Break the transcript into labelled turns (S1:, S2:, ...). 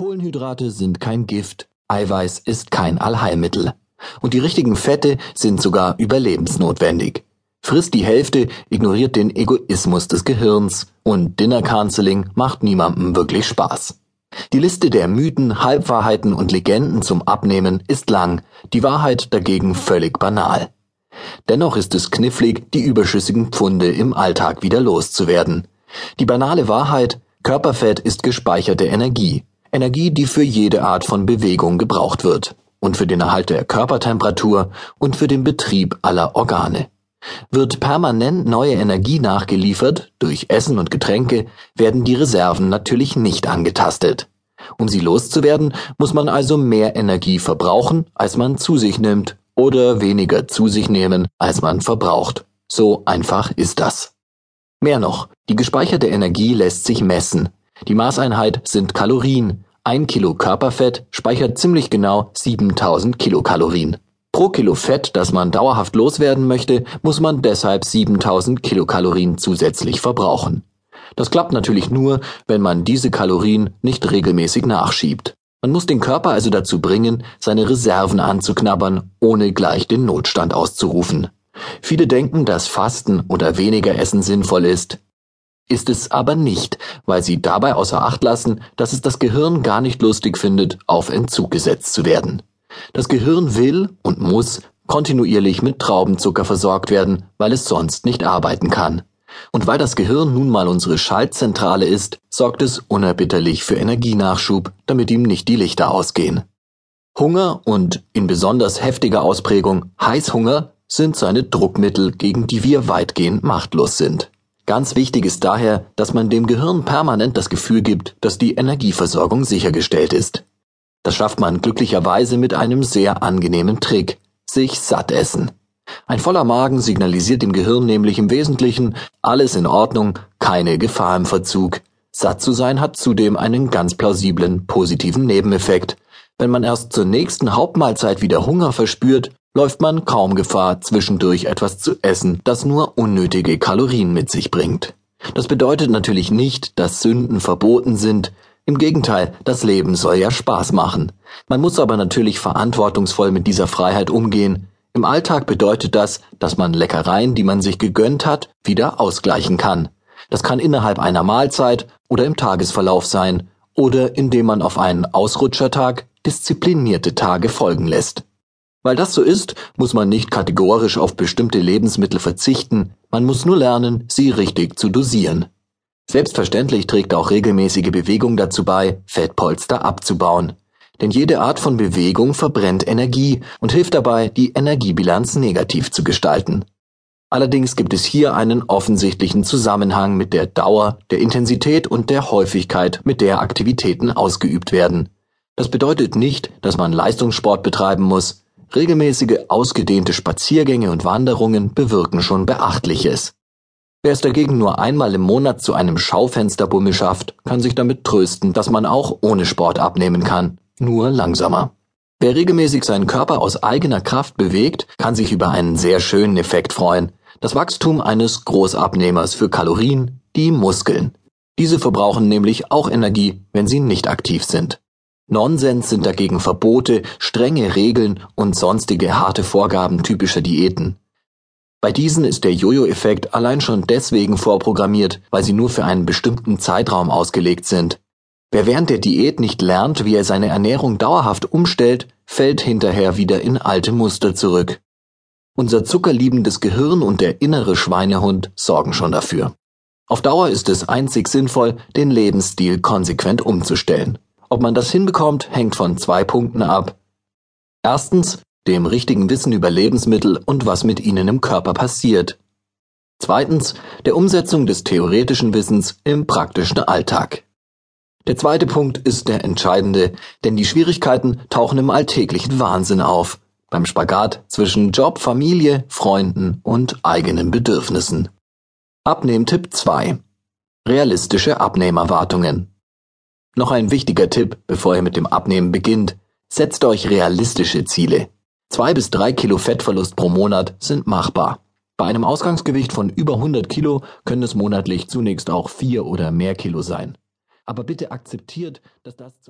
S1: Kohlenhydrate sind kein Gift, Eiweiß ist kein Allheilmittel. Und die richtigen Fette sind sogar überlebensnotwendig. Frisst die Hälfte, ignoriert den Egoismus des Gehirns und Dinner Canceling macht niemandem wirklich Spaß. Die Liste der Mythen, Halbwahrheiten und Legenden zum Abnehmen ist lang, die Wahrheit dagegen völlig banal. Dennoch ist es knifflig, die überschüssigen Pfunde im Alltag wieder loszuwerden. Die banale Wahrheit, Körperfett ist gespeicherte Energie. Energie, die für jede Art von Bewegung gebraucht wird und für den Erhalt der Körpertemperatur und für den Betrieb aller Organe. Wird permanent neue Energie nachgeliefert durch Essen und Getränke, werden die Reserven natürlich nicht angetastet. Um sie loszuwerden, muss man also mehr Energie verbrauchen, als man zu sich nimmt, oder weniger zu sich nehmen, als man verbraucht. So einfach ist das. Mehr noch, die gespeicherte Energie lässt sich messen, die Maßeinheit sind Kalorien. Ein Kilo Körperfett speichert ziemlich genau 7000 Kilokalorien. Pro Kilo Fett, das man dauerhaft loswerden möchte, muss man deshalb 7000 Kilokalorien zusätzlich verbrauchen. Das klappt natürlich nur, wenn man diese Kalorien nicht regelmäßig nachschiebt. Man muss den Körper also dazu bringen, seine Reserven anzuknabbern, ohne gleich den Notstand auszurufen. Viele denken, dass Fasten oder weniger Essen sinnvoll ist ist es aber nicht, weil sie dabei außer Acht lassen, dass es das Gehirn gar nicht lustig findet, auf Entzug gesetzt zu werden. Das Gehirn will und muss kontinuierlich mit Traubenzucker versorgt werden, weil es sonst nicht arbeiten kann. Und weil das Gehirn nun mal unsere Schaltzentrale ist, sorgt es unerbitterlich für Energienachschub, damit ihm nicht die Lichter ausgehen. Hunger und in besonders heftiger Ausprägung Heißhunger sind seine Druckmittel, gegen die wir weitgehend machtlos sind. Ganz wichtig ist daher, dass man dem Gehirn permanent das Gefühl gibt, dass die Energieversorgung sichergestellt ist. Das schafft man glücklicherweise mit einem sehr angenehmen Trick, sich satt essen. Ein voller Magen signalisiert dem Gehirn nämlich im Wesentlichen alles in Ordnung, keine Gefahr im Verzug. Satt zu sein hat zudem einen ganz plausiblen positiven Nebeneffekt. Wenn man erst zur nächsten Hauptmahlzeit wieder Hunger verspürt, läuft man kaum Gefahr, zwischendurch etwas zu essen, das nur unnötige Kalorien mit sich bringt. Das bedeutet natürlich nicht, dass Sünden verboten sind. Im Gegenteil, das Leben soll ja Spaß machen. Man muss aber natürlich verantwortungsvoll mit dieser Freiheit umgehen. Im Alltag bedeutet das, dass man Leckereien, die man sich gegönnt hat, wieder ausgleichen kann. Das kann innerhalb einer Mahlzeit oder im Tagesverlauf sein oder indem man auf einen Ausrutschertag disziplinierte Tage folgen lässt. Weil das so ist, muss man nicht kategorisch auf bestimmte Lebensmittel verzichten, man muss nur lernen, sie richtig zu dosieren. Selbstverständlich trägt auch regelmäßige Bewegung dazu bei, Fettpolster abzubauen. Denn jede Art von Bewegung verbrennt Energie und hilft dabei, die Energiebilanz negativ zu gestalten. Allerdings gibt es hier einen offensichtlichen Zusammenhang mit der Dauer, der Intensität und der Häufigkeit, mit der Aktivitäten ausgeübt werden. Das bedeutet nicht, dass man Leistungssport betreiben muss, Regelmäßige, ausgedehnte Spaziergänge und Wanderungen bewirken schon Beachtliches. Wer es dagegen nur einmal im Monat zu einem Schaufensterbummel schafft, kann sich damit trösten, dass man auch ohne Sport abnehmen kann, nur langsamer. Wer regelmäßig seinen Körper aus eigener Kraft bewegt, kann sich über einen sehr schönen Effekt freuen. Das Wachstum eines Großabnehmers für Kalorien, die Muskeln. Diese verbrauchen nämlich auch Energie, wenn sie nicht aktiv sind. Nonsens sind dagegen Verbote, strenge Regeln und sonstige harte Vorgaben typischer Diäten. Bei diesen ist der Jojo-Effekt allein schon deswegen vorprogrammiert, weil sie nur für einen bestimmten Zeitraum ausgelegt sind. Wer während der Diät nicht lernt, wie er seine Ernährung dauerhaft umstellt, fällt hinterher wieder in alte Muster zurück. Unser zuckerliebendes Gehirn und der innere Schweinehund sorgen schon dafür. Auf Dauer ist es einzig sinnvoll, den Lebensstil konsequent umzustellen. Ob man das hinbekommt, hängt von zwei Punkten ab. Erstens, dem richtigen Wissen über Lebensmittel und was mit ihnen im Körper passiert. Zweitens, der Umsetzung des theoretischen Wissens im praktischen Alltag. Der zweite Punkt ist der entscheidende, denn die Schwierigkeiten tauchen im alltäglichen Wahnsinn auf, beim Spagat zwischen Job, Familie, Freunden und eigenen Bedürfnissen. Abnehmtipp 2. Realistische Abnehmerwartungen. Noch ein wichtiger Tipp, bevor ihr mit dem Abnehmen beginnt. Setzt euch realistische Ziele. Zwei bis drei Kilo Fettverlust pro Monat sind machbar. Bei einem Ausgangsgewicht von über 100 Kilo können es monatlich zunächst auch vier oder mehr Kilo sein. Aber bitte akzeptiert, dass das zu